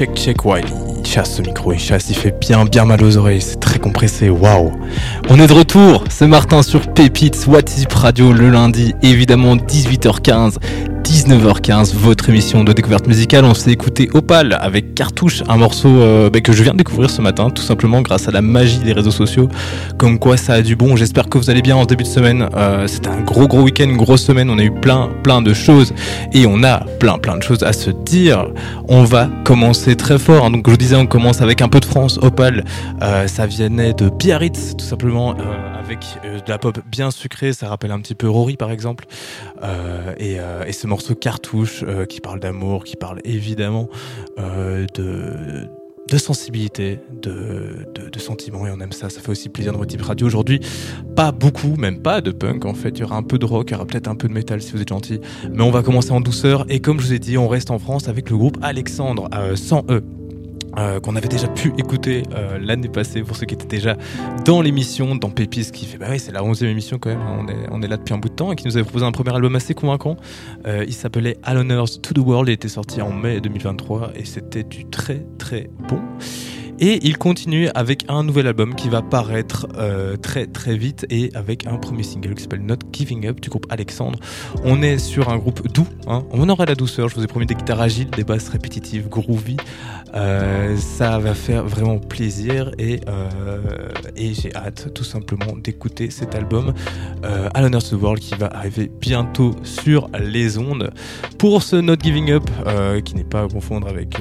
check, check, ouais, il chasse ce micro, il chasse, il fait bien, bien mal aux oreilles, c'est très compressé, waouh. On est de retour, c'est Martin sur Pépites, What is Radio, le lundi, évidemment 18h15, 19h15, votre émission de découverte musicale. On s'est écouté Opal avec Cartouche, un morceau euh, bah, que je viens de découvrir ce matin, tout simplement grâce à la magie des réseaux sociaux. Comme quoi ça a du bon. J'espère que vous allez bien en début de semaine. Euh, C'était un gros gros week-end, grosse semaine. On a eu plein plein de choses et on a plein plein de choses à se dire. On va commencer très fort. hein. Donc je vous disais, on commence avec un peu de France. Opal, euh, ça venait de Biarritz, tout simplement, avec euh, de la pop bien sucrée. Ça rappelle un petit peu Rory par exemple. Euh, et, euh, et ce morceau cartouche qui parle d'amour, qui parle évidemment de, sensibilité, de, sentiments, et on aime ça. Ça fait aussi plaisir de votre type radio aujourd'hui. Pas beaucoup, même pas de punk en fait. Il y aura un peu de rock, il y aura peut-être un peu de métal si vous êtes gentil. Mais on va commencer en douceur. Et comme je vous ai dit, on reste en France avec le groupe Alexandre, sans E. euh, qu'on avait déjà pu écouter euh, l'année passée pour ceux qui étaient déjà dans l'émission, dans Pépis, qui fait bah oui, c'est la 11e émission quand même, hein, on est, on est là depuis un bout de temps et qui nous avait proposé un premier album assez convaincant. Euh, il s'appelait All Honors to the World, il était sorti en mai 2023 et c'était du très très bon. Et il continue avec un nouvel album qui va paraître euh, très très vite et avec un premier single qui s'appelle Not Giving Up du groupe Alexandre. On est sur un groupe doux, hein. on aura la douceur, je vous ai promis des guitares agiles, des basses répétitives, groovy. Euh, ça va faire vraiment plaisir et, euh, et j'ai hâte tout simplement d'écouter cet album à l'honneur the World qui va arriver bientôt sur les ondes. Pour ce Not Giving Up, qui n'est pas à confondre avec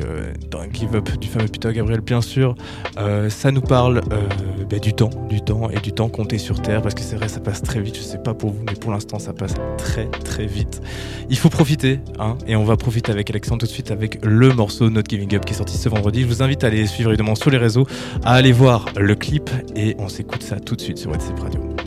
Don't Give Up du fameux Peter Gabriel bien sûr, euh, ça nous parle bah, du temps, du temps et du temps compté sur Terre parce que c'est vrai ça passe très vite, je sais pas pour vous mais pour l'instant ça passe très très vite. Il faut profiter hein, et on va profiter avec Alexandre tout de suite avec le morceau Not Giving Up qui est sorti ce vendredi. Je vous invite à aller suivre évidemment sur les réseaux, à aller voir le clip et on s'écoute ça tout de suite sur WhatsApp Radio.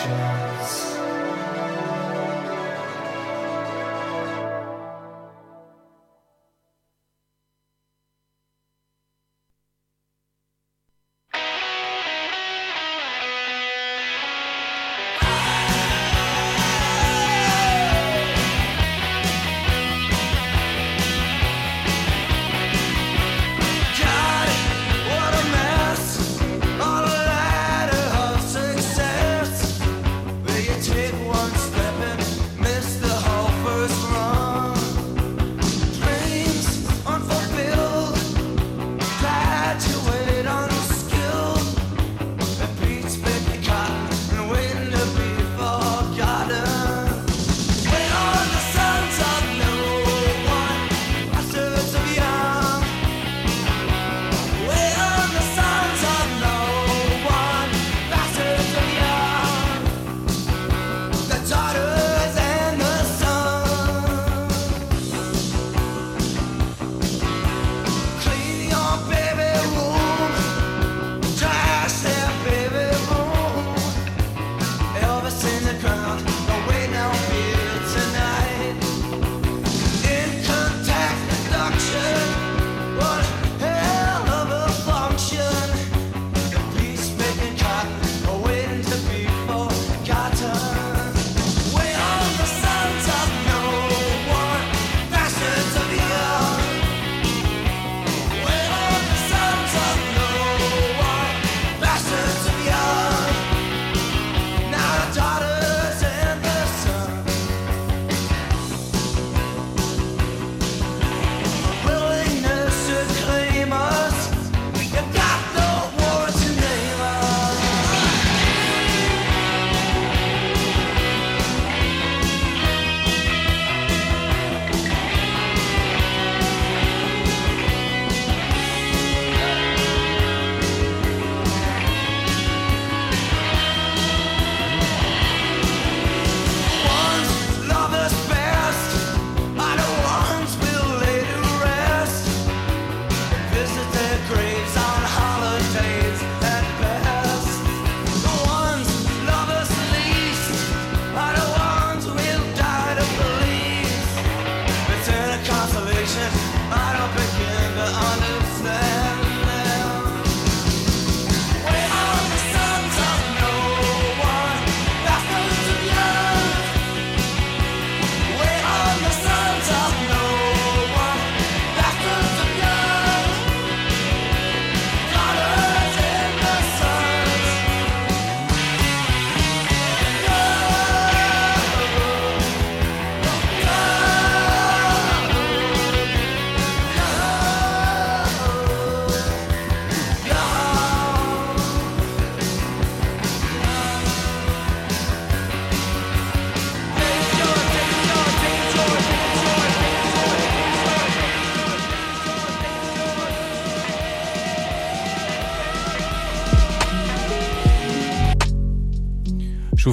Shine.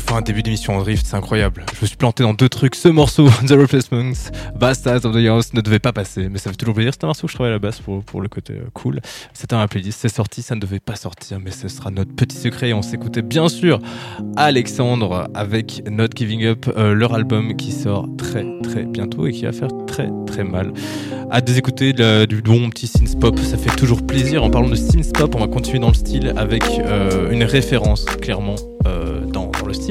Un début d'émission en drift, c'est incroyable. Je me suis planté dans deux trucs. Ce morceau, The Replacements, Bastards of the House, ne devait pas passer. Mais ça veut toujours plaisir. C'est un morceau que je travaille à la base pour, pour le côté euh, cool. C'était un playlist, c'est sorti, ça ne devait pas sortir. Mais ce sera notre petit secret. Et on s'écoutait bien sûr Alexandre avec Not Giving Up, euh, leur album qui sort très très bientôt et qui va faire très très mal. À des écouter du bon petit synth pop, ça fait toujours plaisir. En parlant de synth pop, on va continuer dans le style avec euh, une référence clairement dans,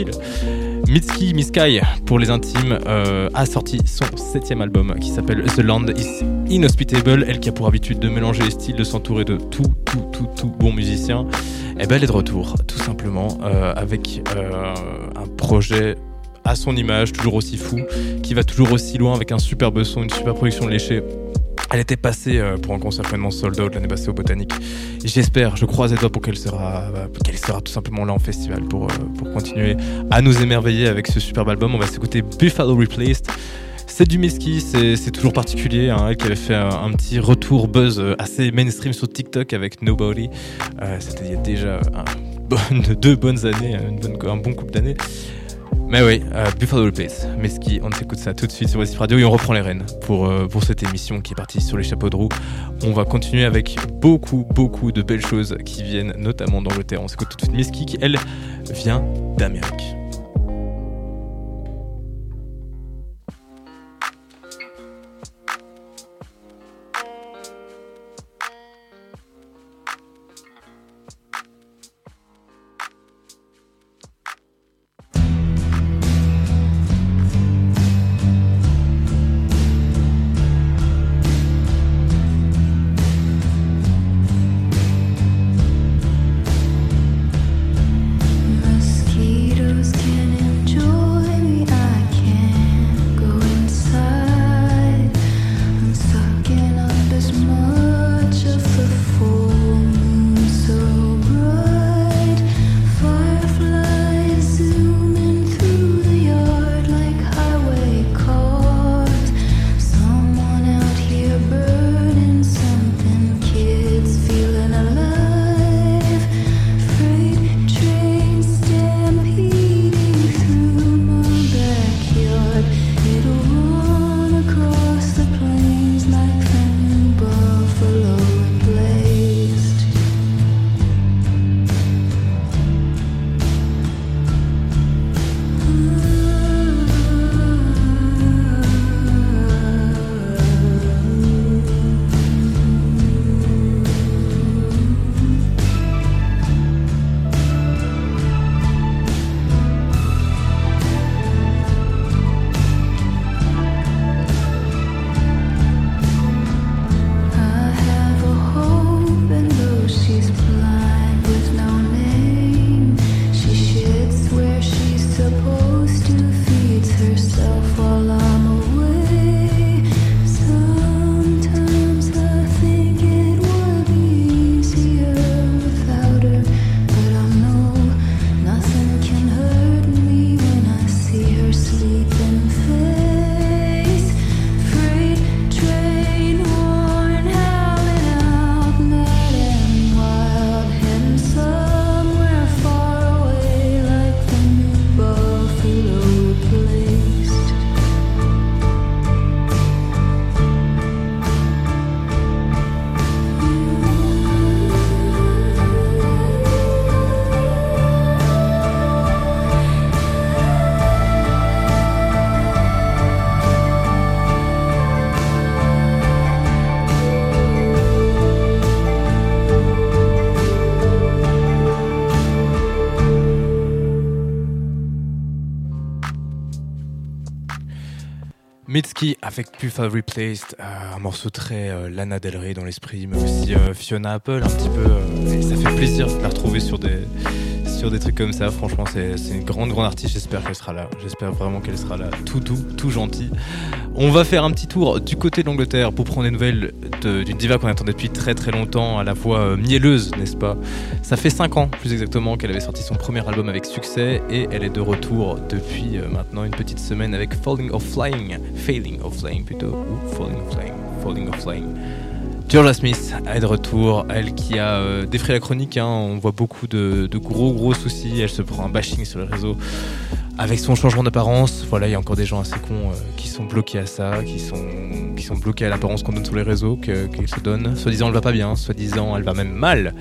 dans, le style. Mitski Miskai, pour les intimes, euh, a sorti son septième album qui s'appelle The Land is Inhospitable. Elle qui a pour habitude de mélanger les styles, de s'entourer de tout, tout, tout, tout bon musicien. Et eh ben elle est de retour, tout simplement, euh, avec euh, un projet à son image, toujours aussi fou, qui va toujours aussi loin avec un superbe son, une super production léchée. Elle était passée euh, pour un concert complètement sold out l'année passée au Botanique. J'espère, je croise les doigts pour qu'elle sera, euh, sera tout simplement là en festival pour, euh, pour continuer à nous émerveiller avec ce superbe album. On va s'écouter Buffalo Replaced. C'est du Miski, c'est toujours particulier. Hein, elle qui avait fait un, petit retour buzz assez mainstream sur TikTok avec Nobody. C'était il y a déjà deux bonnes années, un bon couple d'années. Mais oui, euh, Buffalo Pace, Meski, on s'écoute ça tout de suite sur West Radio et on reprend les rênes pour, euh, pour cette émission qui est partie sur les chapeaux de roue. On va continuer avec beaucoup, beaucoup de belles choses qui viennent notamment d'Angleterre. On s'écoute tout de suite Meski qui, elle, vient d'Amérique. Avec Pufa Replaced, euh, un morceau très euh, Lana Del Rey dans l'esprit, mais aussi euh, Fiona Apple un petit peu. et ça fait plaisir de la retrouver sur des, des trucs comme ça. Franchement, c'est une grande, grande artiste. J'espère qu'elle sera là. J'espère vraiment qu'elle sera là. Tout doux, tout gentil. On va faire un petit tour du côté de l'Angleterre pour prendre des nouvelles d'une diva qu'on attendait depuis très très longtemps, à la voix euh, mielleuse, n'est-ce pas? Ça fait 5 ans, plus exactement, qu'elle avait sorti son premier album avec succès et elle est de retour depuis euh, maintenant une petite semaine avec Falling of Flying, Failing of Flying plutôt, ou Falling of Flying, Falling of Flying. Georgia Smith est de retour, elle qui a euh, défrayé la chronique, hein. on voit beaucoup de, gros gros soucis, elle se prend un bashing sur les réseaux avec son changement d'apparence. Voilà, il y a encore des gens assez cons euh, qui sont bloqués à ça, qui sont, bloqués à l'apparence qu'on donne sur les réseaux, qu'elle se donne. Soit disant elle va pas bien, soit disant elle va même mal.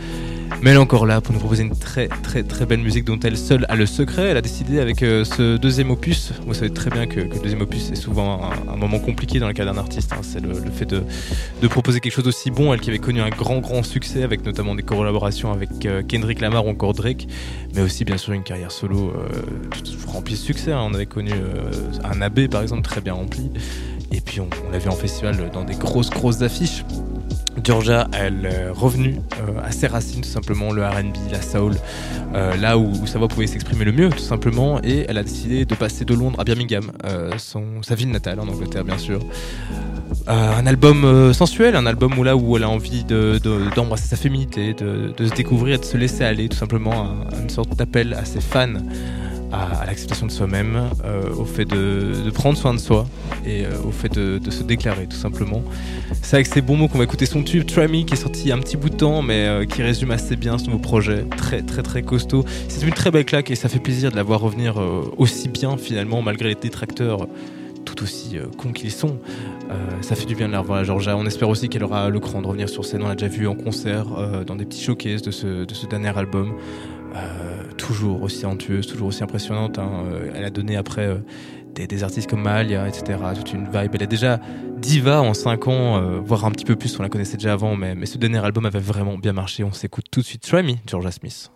Mais elle est encore là pour nous proposer une très très très belle musique dont elle seule a le secret. Elle a décidé avec euh, ce deuxième opus, vous savez très bien que, le deuxième opus est souvent un, moment compliqué dans le cas d'un artiste. Hein. C'est le, fait de, de, proposer quelque chose d'aussi bon. Elle qui avait connu un grand grand succès avec notamment des collaborations avec euh, Kendrick Lamar ou encore Drake, mais aussi bien sûr une carrière solo euh, remplie de succès. Hein. On avait connu un AB par exemple très bien rempli. Et puis on, on l'a vu en festival dans des grosses grosses affiches. Georgia, elle est revenue euh, à ses racines, tout simplement, le RB, la soul, euh, là où, sa voix pouvait s'exprimer le mieux, tout simplement, et elle a décidé de passer de Londres à Birmingham, euh, sa ville natale, en Angleterre, bien sûr. un album sensuel, un album où elle a envie d'embrasser de, sa féminité, de, se découvrir de se laisser aller, tout simplement, une sorte d'appel à ses fans à, l'acceptation de soi-même, euh, au fait de, prendre soin de soi et euh, au fait de, se déclarer tout simplement. C'est avec ces bons mots qu'on va écouter son tube Try Me qui est sorti il un petit bout de temps mais euh, qui résume assez bien ce nouveau projet, très très très costaud. C'est une très belle claque et ça fait plaisir de la voir revenir aussi bien finalement malgré les détracteurs tout aussi cons qu'ils sont. ça fait du bien de la revoir à Georgia. On espère aussi qu'elle aura le cran de revenir sur scène. On l'a déjà vu en concert, dans des petits showcases de ce, de ce dernier album toujours aussi antueuse, toujours aussi impressionnante. Hein. Euh, elle a donné après euh, des, artistes comme Malia, etc. Toute une vibe. Elle est déjà diva en 5 ans, euh, voire un petit peu plus, on la connaissait déjà avant, mais, mais ce dernier album avait vraiment bien marché. On s'écoute tout de suite Try Me, Georgia Smith.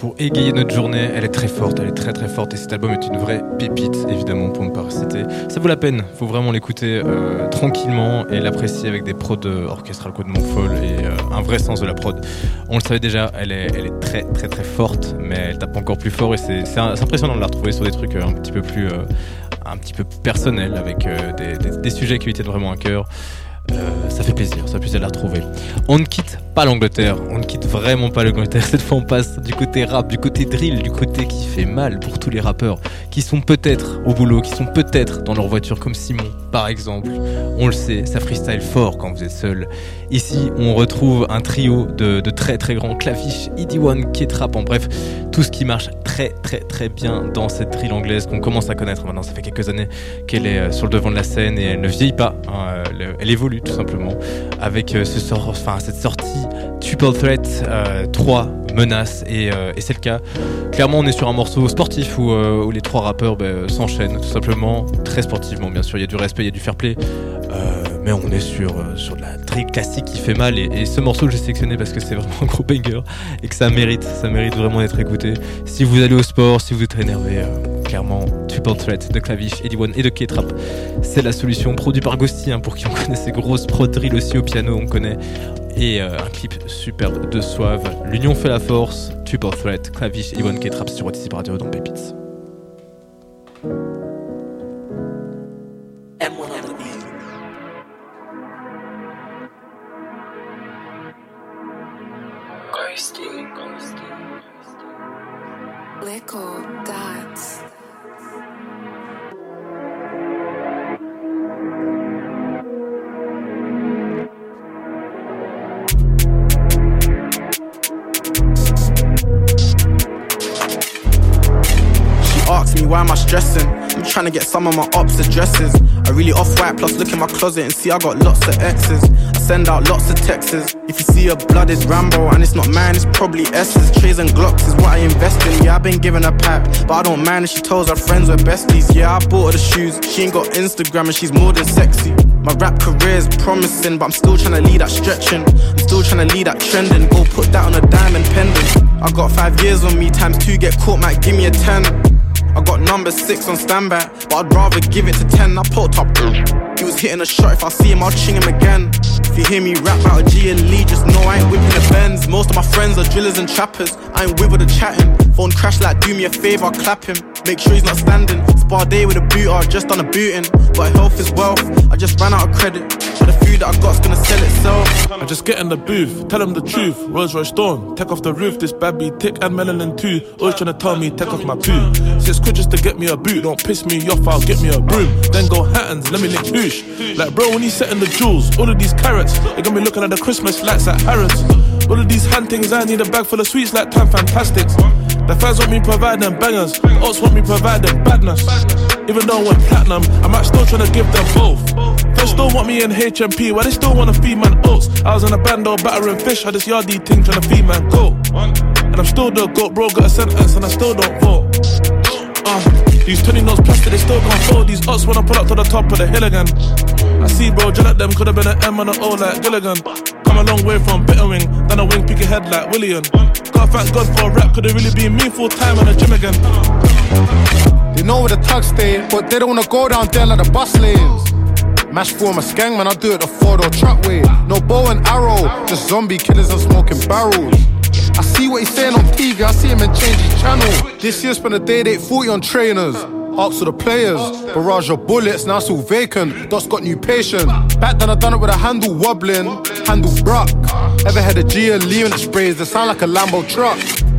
Pour égayer notre journée. Elle est très forte, elle est très très forte et cet album est une vraie pépite, évidemment, pour ne pas citer. Ça vaut la peine, faut vraiment l'écouter euh, tranquillement et l'apprécier avec des prods orchestrales de folle et euh, un vrai sens de la prod. On le savait déjà, elle est, très très très forte, mais elle tape encore plus fort et c'est impressionnant de la retrouver sur des trucs un petit peu plus, un petit peu personnels avec des, sujets qui lui tiennent vraiment à cœur. Euh, ça fait plaisir, ça puisse la retrouver. On ne quitte pas l'Angleterre, on ne quitte vraiment pas l'Angleterre. Cette fois, on passe du côté rap, du côté drill, du côté qui fait mal pour tous les rappeurs qui sont peut-être au boulot, qui sont peut-être dans leur voiture, comme Simon, par exemple. On le sait, ça freestyle fort quand vous êtes seul. Ici, on retrouve un trio de, très très grands claviches, ID1, Kid Rap, en bref, tout ce qui marche très très très bien dans cette drill anglaise qu'on commence à connaître maintenant. Ça fait quelques années qu'elle est euh, sur le devant de la scène et elle ne vieillit pas. Hein, elle évolue tout simplement, avec euh, cette sortie Triple Threat 3 euh, menaces, et, euh, et c'est le cas. Clairement, on est sur un morceau sportif où, où les trois rappeurs ben, s'enchaînent, tout simplement, très sportivement, bien sûr. Il y a du respect, il y a du fair play, mais on est sur, sur de la très classique qui fait mal. Et, ce morceau, j'ai sélectionné parce que c'est vraiment un gros banger et que ça mérite, ça mérite vraiment d'être écouté. Si vous allez au sport, si vous êtes énervé, clairement, Triple Threat de Clavish, Eddie One et de K-Trap, c'est la solution. Produit par Ghosty, hein, pour qui on connaît ces grosses prod aussi au piano, on connaît. Et euh, un clip superbe de Suave. L'union fait la force. Triple Threat, Clavish, Eddie One, K-Trap sur Otis Radio dans Pépites. trying to get some of my ops addresses. I really off white, plus look in my closet and see I got lots of X's. I send out lots of texts. If you see a blood, it's Rambo, and it's not mine, it's probably S's. Trays and Glocks is what I invest in. Yeah, I've been given a pack, but I don't mind if she tells her friends we're besties. Yeah, I bought her the shoes. She ain't got Instagram and she's more than sexy. My rap career's promising, but I'm still trying to lead that stretching. I'm still trying to lead that trending. Go put that on a diamond pendant. I got five years on me, times two get caught, might give me a ten. I got number six on standby, but I'd rather give it to ten. I put up. He was hitting a shot. If I see him, I'll ching him again. If you hear me rap out of G and Lee, just know I ain't whipping the Benz. Most of my friends are drillers and trappers. I ain't with the chatting. Phone crash like, do me a favor, clap him. Make sure he's not standing. Spar day with a boot, I just done a booting. But health is wealth. I just ran out of credit. But the food that I got's gonna sell itself. I just get in the booth, tell him the truth. Rolls Royce Dawn, take off the roof. This bad be tick and melanin too. Always trying to tell me, take off my poo. Six quid just to get me a boot. Don't piss me off, I'll get me a broom. Then go Hattons, let me nick boosh. Like, bro, when he's setting the jewels, all of these carrots, they got me looking at the Christmas lights at Harrods. All of these hand things, I need a bag full of sweets like Time Fantastics. The fans want me providing bangers, the ops want me providing badness. Even though I went platinum, I'm still trying to give them both. They still want me in HMP, why they still wanna feed man oats? I was in a band though, battering fish, had this yardie thing trying to feed man goat. And I'm still the goat, bro, got a sentence and I still don't vote. These 20 notes plastic, they still can't fold. These ups when I pull up to the top of the hill again. I see, bro, gel them, could've been an M on an O like Gilligan. Come a long way from bitter wing, a wing, pick your head like William. Can't thank God for a rap, could've really been me full time on the gym again. They know where the tugs stay, but they don't wanna go down there like the bus lanes. Mash for my gang, man, I do it the four door truck way. No bow and arrow, just zombie killers and smoking barrels. I see what he's saying on TV, I see him and change his channel. This year spent a day date 40 on trainers. Ask for the players, barrage of bullets, now it's all vacant. Dot's got new patient. Back then I done it with a handle wobbling, handle bruck. Ever had a G and the sprays that sound like a Lambo truck.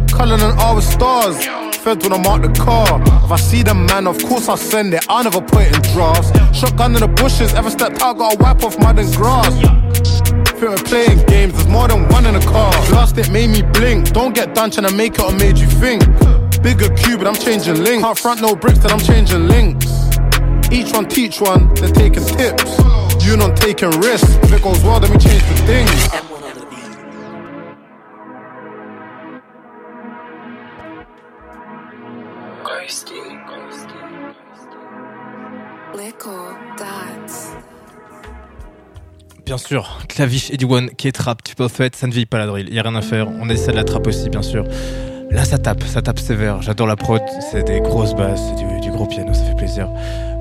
Cullen and R with stars. fed when I mark the car. If I see them, man, of course I'll send it. I never put it in drafts. Shotgun in the bushes, ever stepped out, gotta wipe off mud and grass. Feel we're playing games, there's more than one in the car. Last it made me blink. Don't get done trying to make it or made you think. Bigger cube, but I'm changing links. Can't front no bricks, then I'm changing links. Each one teach one, they're taking tips. You not taking risks. If it goes well, then we change the things. Bien sûr, Eddie One, qui est trap, tu peux fait, ça ne vieillit pas la drill, y a rien à faire, on essaie de la trap aussi, bien sûr. Là, ça tape, ça tape sévère, j'adore la prod, c'est des grosses basses, c'est du, gros piano, ça fait plaisir.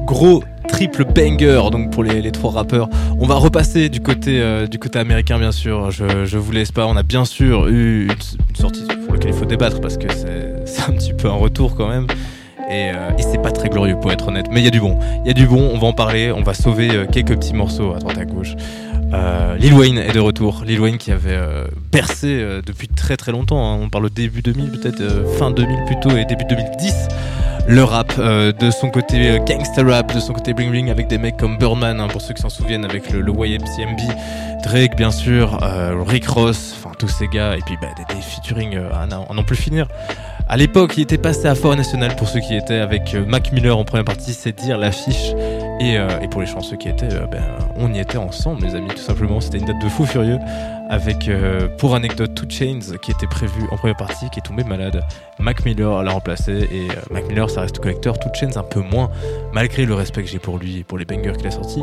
Gros triple banger donc pour les, trois rappeurs. On va repasser du côté euh, du côté américain bien sûr. Je, je vous laisse pas. On a bien sûr eu une, sortie pour laquelle il faut débattre parce que c'est un petit peu un retour quand même. Euh, et, c'est pas très glorieux pour être honnête. Mais il y a du bon. Il y a du bon, on va en parler, on va sauver euh, quelques petits morceaux à droite à gauche. Euh, Lil Wayne est de retour. Lil Wayne qui avait percé depuis très très longtemps. Hein. On parle début 2000, peut-être fin 2000 plutôt, et début 2010. Le rap, de son côté gangster rap, de son côté bling bling, avec des mecs comme Birdman, hein, pour ceux qui s'en souviennent, avec le, le YMCMB, Drake bien sûr, Rick Ross, enfin tous ces gars, et puis bah, des, des featuring à n'en plus finir. À l'époque, il était passé à Fort National pour ceux qui étaient avec euh, Mac Miller en première partie, c'est dire l'affiche. Et, euh, et, pour les chanceux qui étaient, euh, ben, on y était ensemble, les amis, tout simplement. C'était une date de fou furieux avec, pour anecdote, Two Chains qui était prévu en première partie, qui est tombé malade. Mac Miller l'a remplacé et Mac Miller, ça reste collecteur. Two Chains un peu moins, malgré le respect que j'ai pour lui et pour les bangers qu'il a sortis.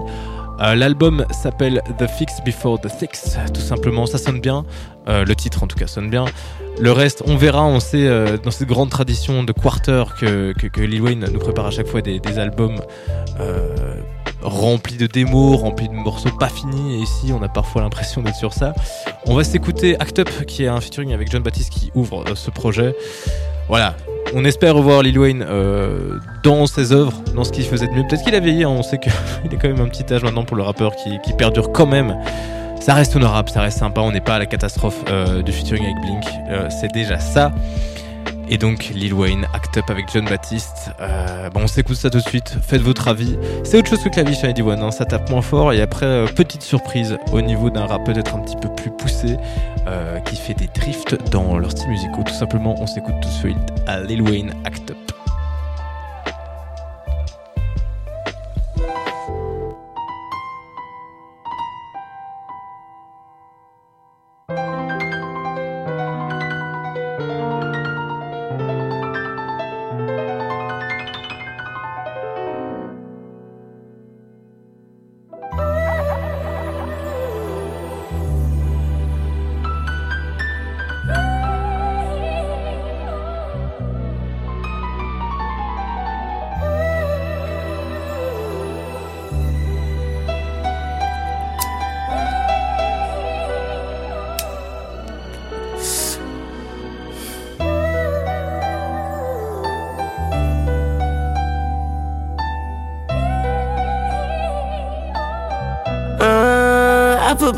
L'album s'appelle The Fix Before the Fix, tout simplement. Ça sonne bien. le titre, en tout cas, sonne bien. Le reste, on verra. On sait euh, dans cette grande tradition de quarter que, que, Lil Wayne nous prépare à chaque fois des, albums euh, remplis de démos, remplis de morceaux pas finis. Et ici, on a parfois l'impression d'être sur ça. On va s'écouter Act Up, qui est un featuring avec John Baptiste qui ouvre euh, ce projet. Voilà. On espère revoir Lil Wayne dans ses œuvres, dans ce qu'il faisait de mieux. Peut-être qu'il a vieilli, hein. on sait qu'il est quand même un petit âge maintenant pour le rappeur qui, qui perdure quand même ça reste honorable, ça reste sympa. On n'est pas à la catastrophe euh, du featuring avec Blink. Euh, c'est déjà ça. Et donc Lil Wayne, Act Up avec John Baptiste. Euh, bon, on s'écoute ça tout de suite. Faites votre avis. C'est autre chose que Clavish à Eddie One. Hein. Ça tape moins fort. Et après, petite surprise au niveau d'un rap peut-être un petit peu plus poussé qui fait des drifts dans leur style musicaux. Tout simplement, on s'écoute tout de suite à Lil Wayne, Act Up.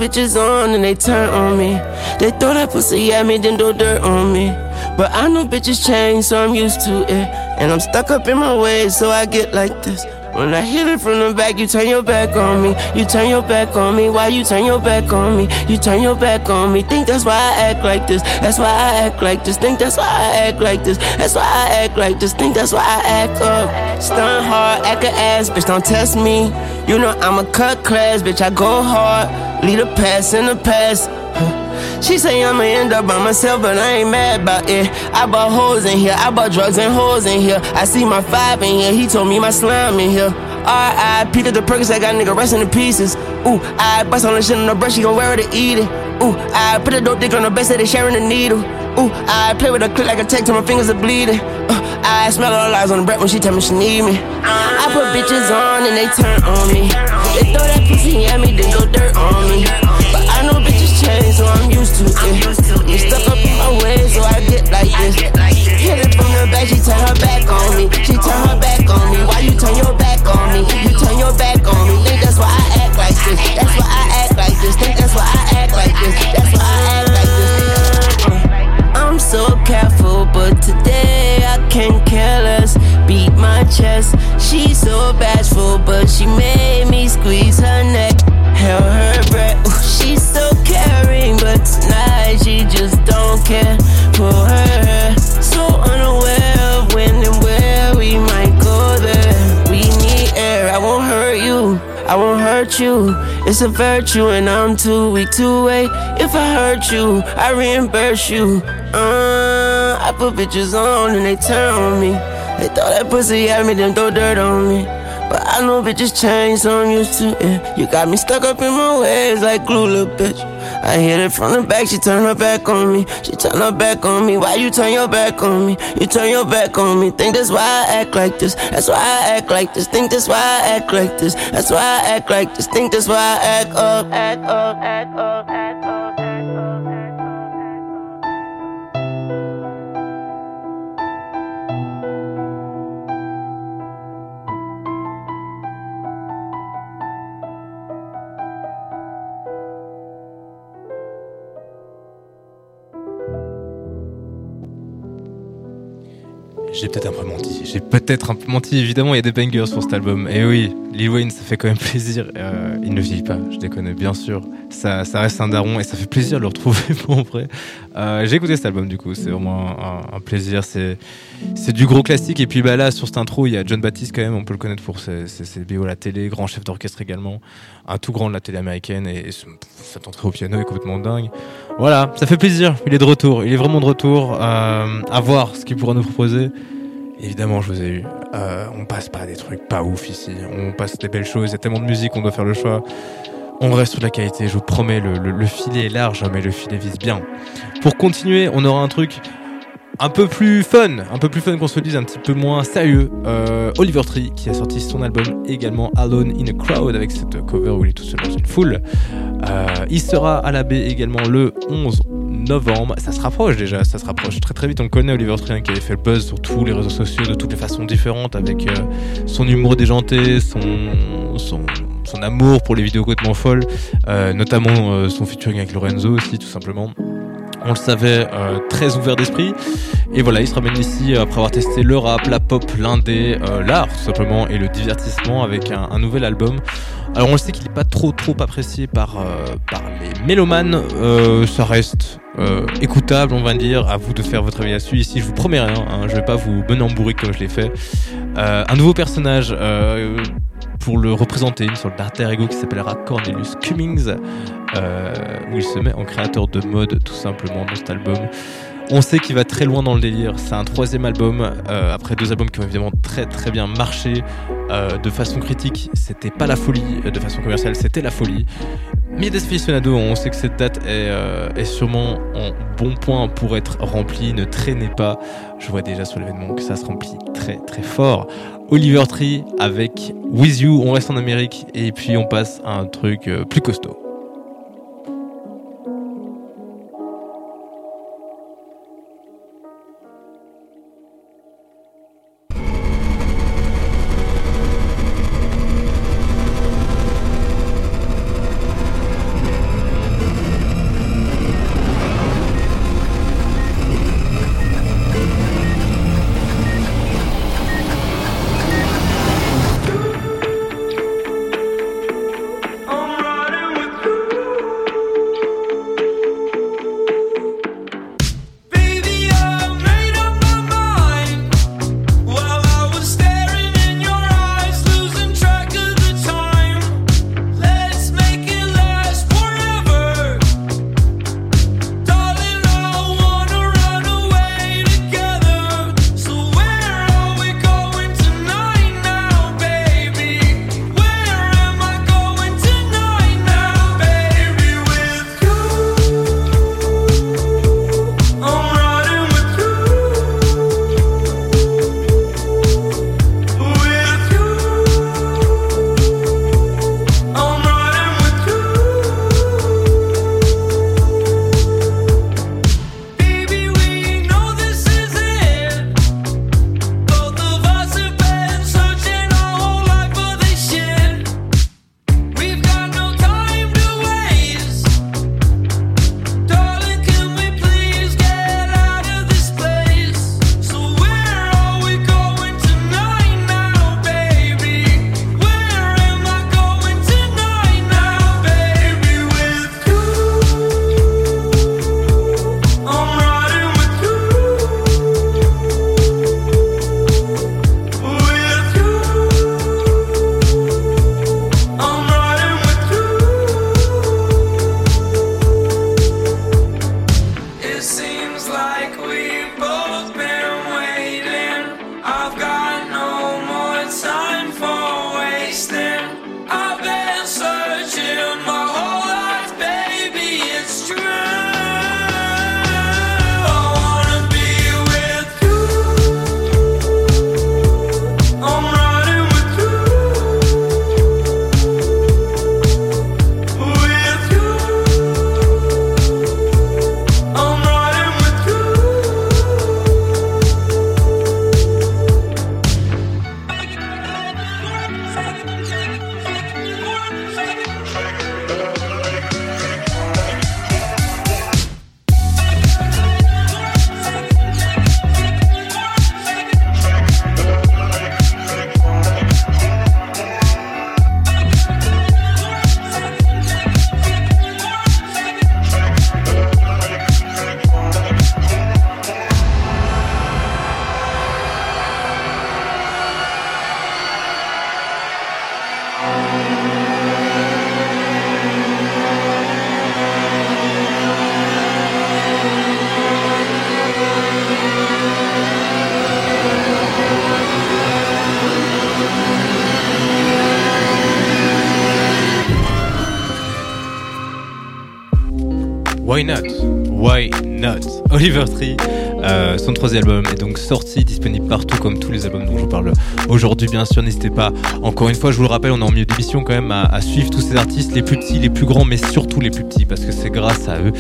Bitches on and they turn on me. They throw that pussy at me, then do dirt on me. But I know bitches change, so I'm used to it. And I'm stuck up in my ways, so I get like this. When I hit it from the back, you turn your back on me. You turn your back on me. Why you turn your back on me? You turn your back on me. Think that's why I act like this. That's why I act like this. Think that's why I act like this. That's why I act like this. Think that's why I act up. Stun hard, act a ass, bitch. Don't test me. You know I'm a cut class, bitch. I go hard. Lead a pass in the past. She say I'ma end up by myself, but I ain't mad about it. I bought hoes in here, I bought drugs and hoes in here. I see my five in here, he told me my slime in here. R.I.P. to the Perkins, I got nigga resting in pieces. Ooh, I bust on the shit on the brush, she gon' wear it to eat it. Ooh, I put a dope dick on the best, that they sharing the needle. Ooh, I play with a clip like a tech till my fingers are bleeding. Uh, I smell all lies on the breath when she tell me she need me. I put bitches on and they turn on me. They throw that pussy at me, then go dirt on me. But I know bitches change, so I'm used to it. You stuck up in my way, so I get like this. Hit it from the back, she turn her back on me. She turn her back on me. Why you turn your back on me? You turn your back on me. Think that's why I act like this. That's She's so bashful, but she made me squeeze her neck. Held her breath. Ooh, she's so caring, but tonight she just don't care. Pull her hair, so unaware of when and where we might go there. We need air. I won't hurt you. I won't hurt you. It's a virtue, and I'm too weak to wait. If I hurt you, I reimburse you. Uh, I put bitches on and they turn on me. They throw that pussy at me, then throw dirt on me. But I know bitches change, so I'm used to it. You got me stuck up in my ways like glue, little bitch. I hit it from the back, she turn her back on me. She turn her back on me. Why you turn your back on me? You turn your back on me. Think that's why I act like this. That's why I act like this. Think that's why I act like this. That's why I act like this. Think that's why I act up, act up, act up, act up. J'ai peut-être un peu menti. J'ai peut-être un peu menti. Évidemment, il y a des bangers sur cet album. Et oui, Lil Wayne, ça fait quand même plaisir. Euh, il ne vieillit pas, je déconne, bien sûr. Ça, ça reste un daron et ça fait plaisir de le retrouver pour vrai. Euh, J'ai écouté cet album du coup, c'est vraiment un, plaisir. C'est du gros classique. Et puis bah, là, sur cette intro, il y a John Baptiste quand même. On peut le connaître pour ses, ses, ses BO à la télé, grand chef d'orchestre également, un tout grand de la télé américaine. Et, et cette entrée au piano est complètement dingue. Voilà, ça fait plaisir. Il est de retour. Il est vraiment de retour. Euh, à voir ce qu'il pourra nous proposer. Évidemment, je vous ai eu. Euh, on passe pas des trucs pas ouf ici. On passe des belles choses. Il y a tellement de musique, on doit faire le choix. On reste sur de la qualité, je vous promets, le, le, le filet est large, mais le filet vise bien. Pour continuer, on aura un truc un peu plus fun, un peu plus fun qu'on se le dise, un petit peu moins sérieux. Euh, Oliver Tree qui a sorti son album également Alone in a Crowd avec cette cover où il est tout seul dans une foule. Euh, il sera à la baie également le 11 novembre. Ça se rapproche déjà, ça se rapproche très très vite. On connaît Oliver Tree hein, qui avait fait le buzz sur tous les réseaux sociaux de toutes les façons différentes avec euh, son humour déjanté, son, son, son amour pour les vidéos complètement folles, notamment son featuring avec Lorenzo aussi tout simplement on le savait, euh, très ouvert d'esprit. Et voilà, il se ramène ici après avoir testé le rap, la pop, l'indé, euh, l'art tout simplement, et le divertissement avec un, nouvel album. Alors on le sait qu'il n'est pas trop trop apprécié par, euh, les mélomanes, euh, ça reste écoutable on va dire, à vous de faire votre avis là-dessus. Ici je vous promets rien, hein, je vais pas vous mener comme je l'ai fait. un nouveau personnage pour le représenter, une sorte d'alter ego qui s'appellera Cornelius Cummings, euh, où il se met en créateur de mode tout simplement dans cet album. On sait qu'il va très loin dans le délire. C'est un troisième album, euh, après deux albums qui ont évidemment très très bien marché. Euh, de façon critique, c'était pas la folie. De façon commerciale, c'était la folie. Mais Aficionado, on sait que cette date est, est, sûrement en bon point pour être remplie. Ne traînez pas. Je vois déjà sur l'événement que ça se remplit très très fort. Oliver Tree avec With You, on reste en Amérique et puis on passe à un truc euh, plus costaud. Why Not? Why Not? Oliver Tree, euh, son troisième album est donc sorti, disponible partout comme tous les albums dont je vous parle aujourd'hui. Bien sûr, n'hésitez pas, encore une fois, je vous le rappelle, on est en milieu d'émission quand même, à, suivre tous ces artistes, les plus petits, les plus grands, mais surtout les plus petits, parce que c'est grâce à eux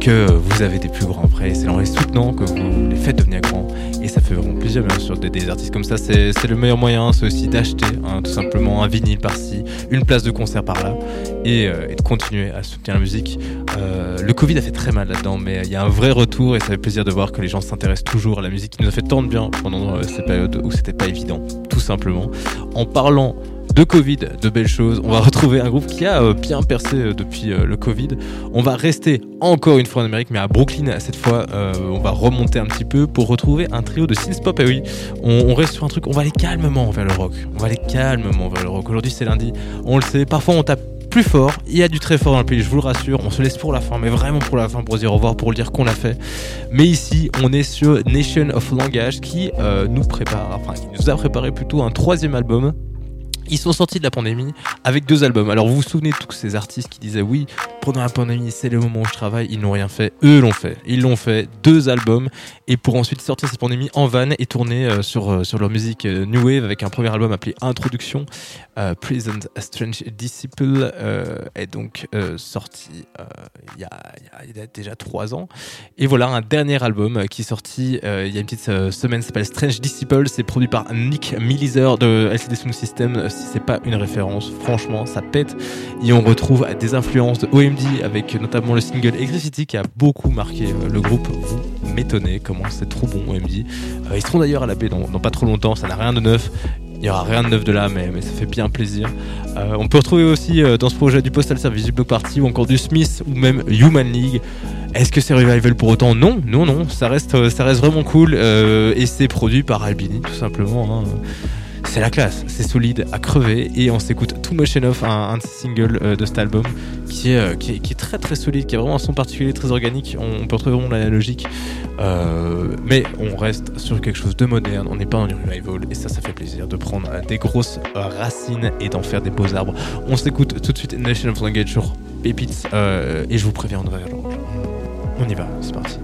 que vous avez des plus grands après. C'est en les soutenant que vous les faites devenir grands. Et ça fait vraiment plaisir, bien sûr, des artistes comme ça. C'est le meilleur moyen, c'est aussi d'acheter hein, tout simplement un vinyle par-ci, une place de concert par-là, et, euh, de continuer à soutenir la musique. Euh, le Covid a fait très mal là-dedans, mais il y a un vrai retour et ça fait plaisir de voir que les gens s'intéressent toujours à la musique qui nous a fait tant de bien pendant euh, ces périodes où c'était pas évident, tout simplement. En parlant de Covid, de belles choses. On va retrouver un groupe qui a euh, bien percé depuis le Covid. On va rester encore une fois en Amérique, mais à Brooklyn cette fois. on va remonter un petit peu pour retrouver un trio de synth pop. Et oui, on, reste sur un truc. On va aller calmement vers le rock. On va aller calmement vers le rock. Aujourd'hui c'est lundi. On le sait. Parfois on tape plus fort, il y a du très fort dans le pays, je vous le rassure, on se laisse pour la fin, mais vraiment pour la fin, pour dire au revoir, pour le dire qu'on l'a fait. Mais ici, on est sur Nation of Langage qui nous prépare, enfin qui nous a préparé plutôt un troisième album ils sont sortis de la pandémie avec deux albums. Alors vous vous souvenez de tous ces artistes qui disaient oui, pendant la pandémie, c'est le moment où je travaille. Ils n'ont rien fait. Eux l'ont fait. Ils l'ont fait. Deux albums. Et pour ensuite sortir cette pandémie en van et tourner euh, sur, euh, sur leur musique euh, New Wave avec un premier album appelé Introduction. Present a Strange Disciple est donc sorti il y, a, y, a, déjà trois ans. Et voilà un dernier album qui est sorti il y a une petite semaine. s'appelle Strange Disciple. C'est produit par Nick Millizer de LCD Sound System si c'est pas une référence. Franchement, ça pète. Et on retrouve des influences de OMD avec notamment le single Electricity qui a beaucoup marqué euh, le groupe. Vous m'étonnez comment c'est trop bon OMD. Euh, ils seront d'ailleurs à la paix dans, pas trop longtemps, ça n'a rien de neuf. Il n'y aura rien de neuf de là, mais, mais ça fait bien plaisir. Euh, on peut retrouver aussi dans ce projet du Postal Service, du Block Party ou encore du Smith ou même Human League. Est-ce que c'est revival pour autant? Non, non, non. Ça reste, ça reste vraiment cool et c'est produit par Albini tout simplement. Hein c'est la classe, c'est solide à crever et on s'écoute Too Much Enough, un, un single euh, de cet album qui est, euh, qui est, très très solide, qui a vraiment un son particulier, très organique, on, peut retrouver vraiment la logique, euh, mais on reste sur quelque chose de moderne, on n'est pas dans du revival et ça ça fait plaisir de prendre des grosses racines et d'en faire des beaux arbres. On s'écoute tout de suite Nation of Language sur Pépites et je vous préviens, on va On y va, c'est parti.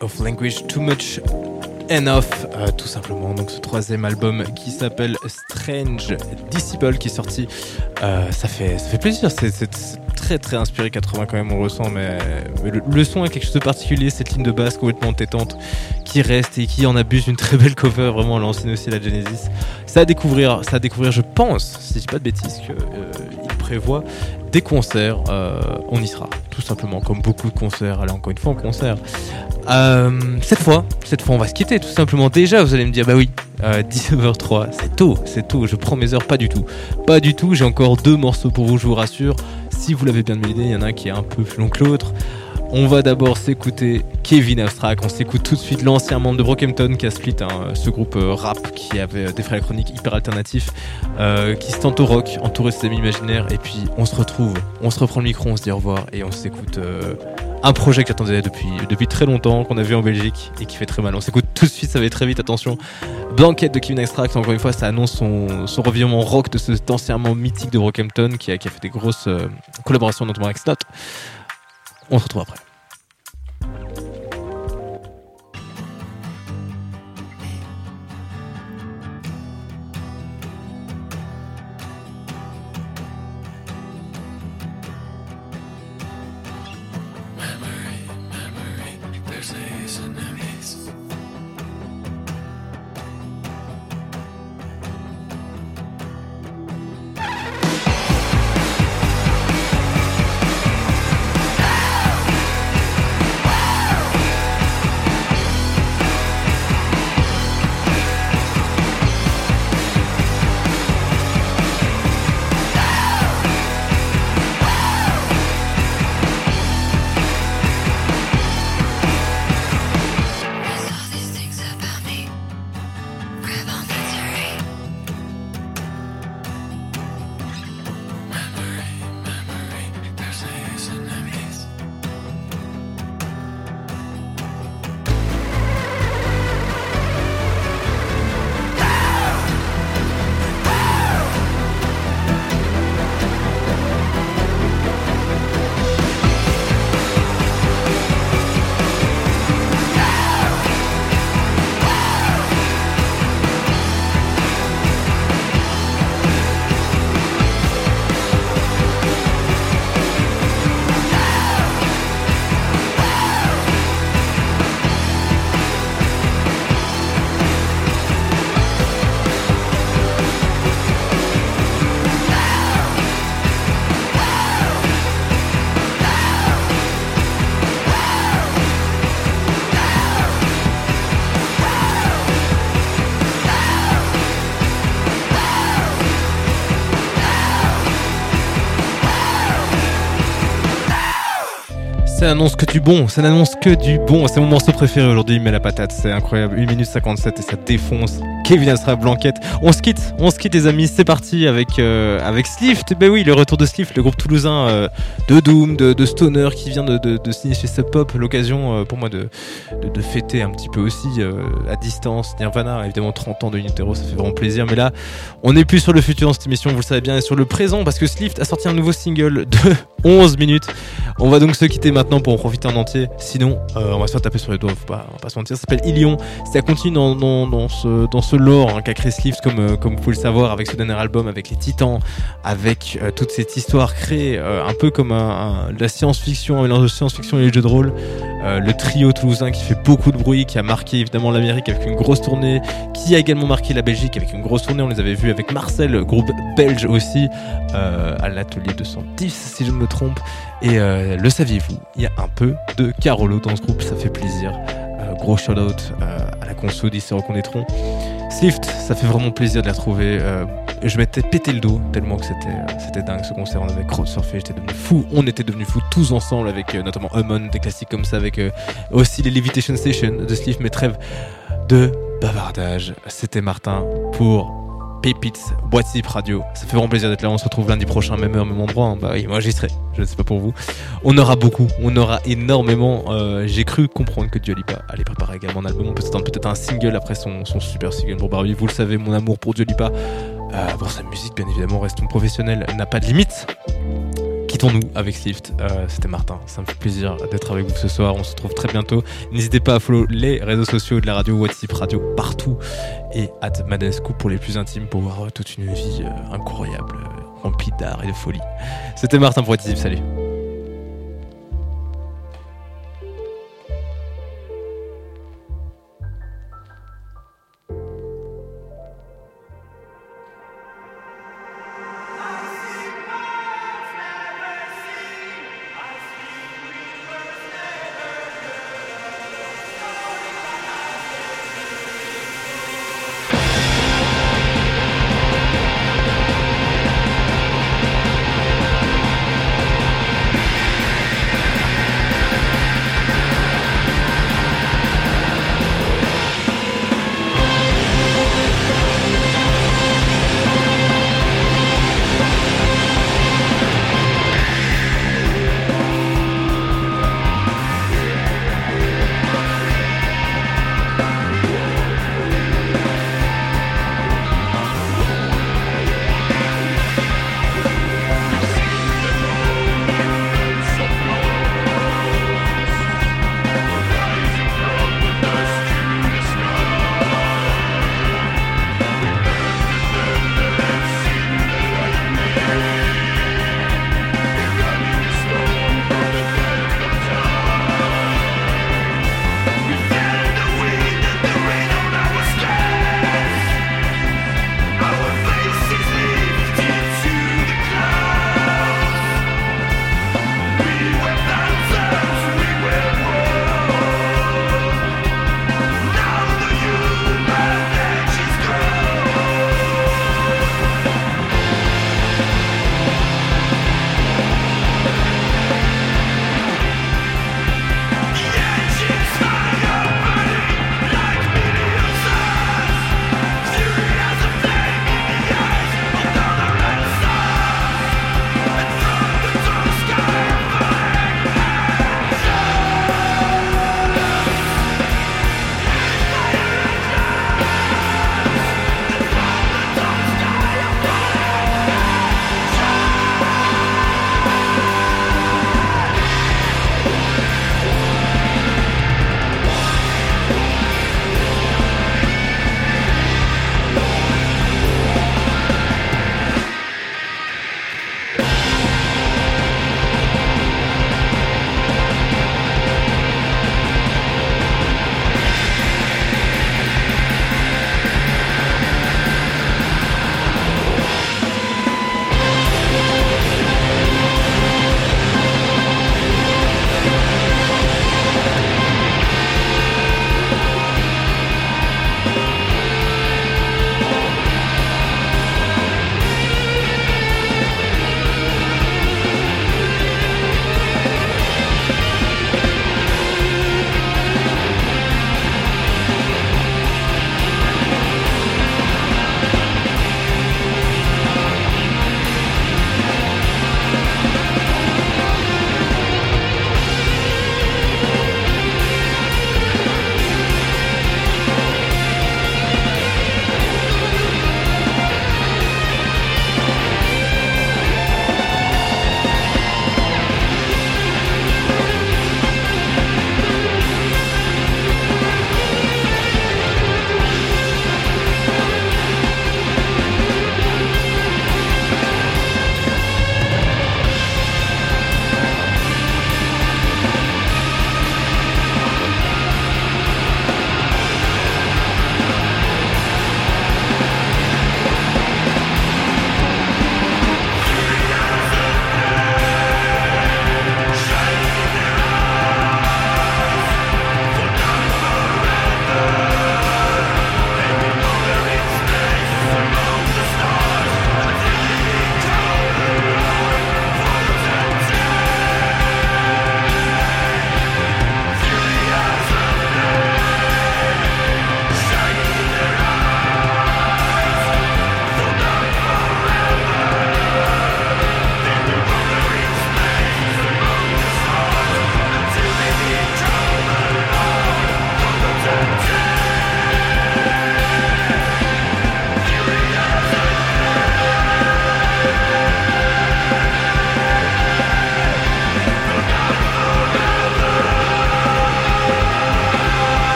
Of Language Too Much Enough, euh, tout simplement. Donc ce troisième album qui s'appelle Strange Disciple qui est sorti. Euh, ça fait ça fait plaisir. C'est très très inspiré 80 quand même on ressent, mais, le, son a quelque chose de particulier. Cette ligne de basse complètement tétante qui reste et qui en abuse une très belle cover vraiment l'ancienne aussi la Genesis. Ça à découvrir, ça à découvrir. Je pense, si je dis pas de bêtises, que euh, prévoit des concerts. on y sera, tout simplement, comme beaucoup de concerts. Allez encore une fois en concert. Euh, cette fois, cette fois, on va se quitter tout simplement. Déjà, vous allez me dire, bah oui, euh, 19h03, c'est tôt, c'est tôt. Je prends mes heures, pas du tout, pas du tout. J'ai encore deux morceaux pour vous, je vous rassure. Si vous l'avez bien deviné, il y en a un qui est un peu plus long que l'autre. On va d'abord s'écouter Kevin Abstract. On s'écoute tout de suite l'ancien membre de Brockhampton qui a split hein, ce groupe euh, rap qui avait des frères chroniques hyper alternatifs, euh, qui se tente au rock, entouré de ses amis imaginaires. Et puis on se retrouve, on se reprend le micro, on se dit au revoir et on s'écoute un projet que j'attendais depuis, depuis très longtemps, qu'on a vu en Belgique et qui fait très mal. On s'écoute tout de suite, ça va être très vite, attention. Blanquette de Kevin Extract, encore une fois, ça annonce son, revirement rock de cet anciennement mythique de Rockhampton qui a, qui fait des grosses euh, collaborations, notamment avec Snot. On se retrouve après. Ça n'annonce que du bon, ça n'annonce que du bon. C'est mon morceau préféré aujourd'hui, mais la patate, c'est incroyable. 1 minute 57 et ça défonce. Kevin Astra Blanquette. On se quitte, on se quitte les amis, c'est parti avec, euh, avec Slift. Ben oui, le retour de Slift, le groupe toulousain euh, de Doom, de, Stoner qui vient de, de, signer chez Sub Pop. L'occasion euh, pour moi de, de, fêter un petit peu aussi à distance. Nirvana, évidemment 30 ans de Nutero, ça fait vraiment plaisir. Mais là, on n'est plus sur le futur dans cette émission, vous le savez bien, et sur le présent parce que Slift a sorti un nouveau single de 11 minutes. On va donc se quitter maintenant pour en profiter en entier. Sinon, euh, on va se faire taper sur les doigts, faut pas, on va pas se mentir. Ça s'appelle Ilion. Ça continue dans, dans, ce, dans ce lore hein, qu'a créé Slift, comme, euh, comme vous pouvez le savoir, avec ce dernier album, avec les titans, avec euh, toute cette histoire créée un peu comme la science-fiction, un mélange de science-fiction et les jeux de rôle. le trio toulousain qui fait beaucoup de bruit, qui a marqué évidemment l'Amérique avec une grosse tournée, qui a également marqué la Belgique avec une grosse tournée. On les avait vus avec Marcel, groupe belge aussi, à l'atelier 210 si je ne me trompe. Et euh, le saviez-vous, il y a un peu de Carolo dans ce groupe, ça fait plaisir. Euh, gros shout out euh, à la console, ils se reconnaîtront. Swift, ça fait vraiment plaisir de les retrouver. je m'étais pété le dos tellement que c'était dingue ce concert. On avait crowd surfé, j'étais devenu fou. On était devenus fous tous ensemble avec notamment Hummon, des classiques comme ça, avec aussi les Levitation Station de Swift, mes trêves de bavardage. C'était Martin pour Pépites, Boîte Radio. Ça fait vraiment plaisir d'être là. On se retrouve lundi prochain, même heure, même endroit. Hein. Bah oui, moi j'y serai. Je ne sais pas pour vous. On aura beaucoup, on aura énormément. Euh, j'ai cru comprendre que Lipa allait préparer également un album. Peut-être un single après son, super single pour Barbie. Vous le savez, mon amour pour Lipa. Euh, sa musique, bien évidemment, reste restons professionnel, n'a pas de limite quittons-nous avec Swift. Euh, C'était Martin. Ça me fait plaisir d'être avec vous ce soir. On se retrouve très bientôt. N'hésitez pas à follow les réseaux sociaux de la radio WhatsApp Radio partout et at Madescu pour les plus intimes pour voir toute une vie euh, incroyable, euh, remplie d'art et de folie. C'était Martin pour WhatsApp. Salut.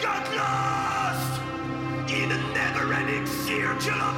got lost in a never-ending circle of